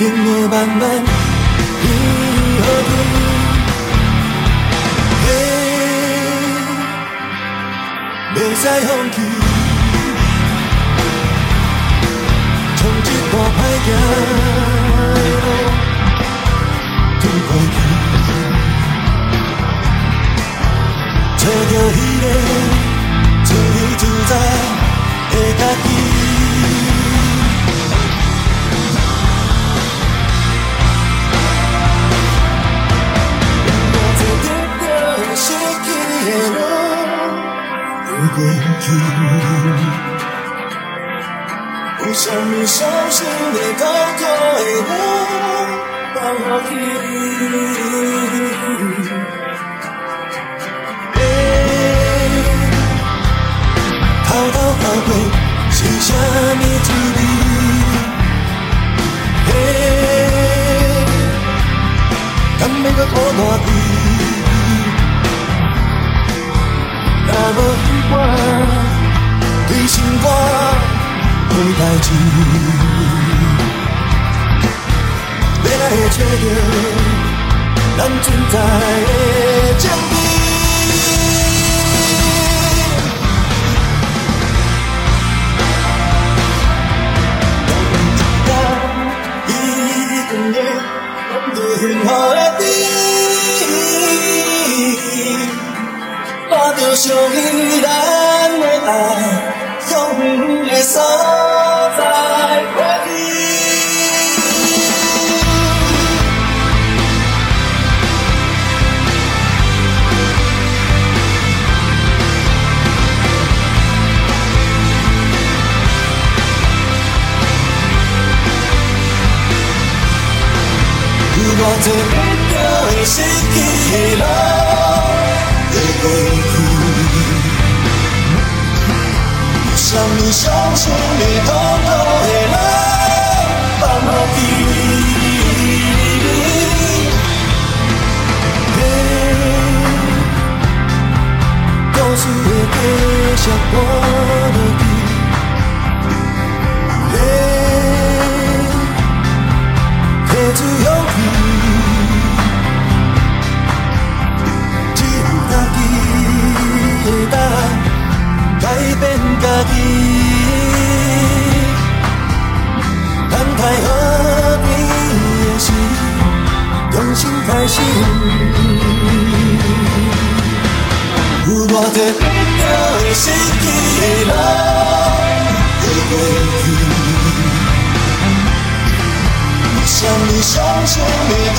定会慢慢变好去。袂使放弃，过去，有啥物伤心的、痛苦的，我放下去。偷偷后悔无代志，要来会找到咱存在的证明。就属于咱的爱，有偌多必要会失去的路，的过去。心开始。有偌多必要会失去的路，会过去。有啥物伤心的、痛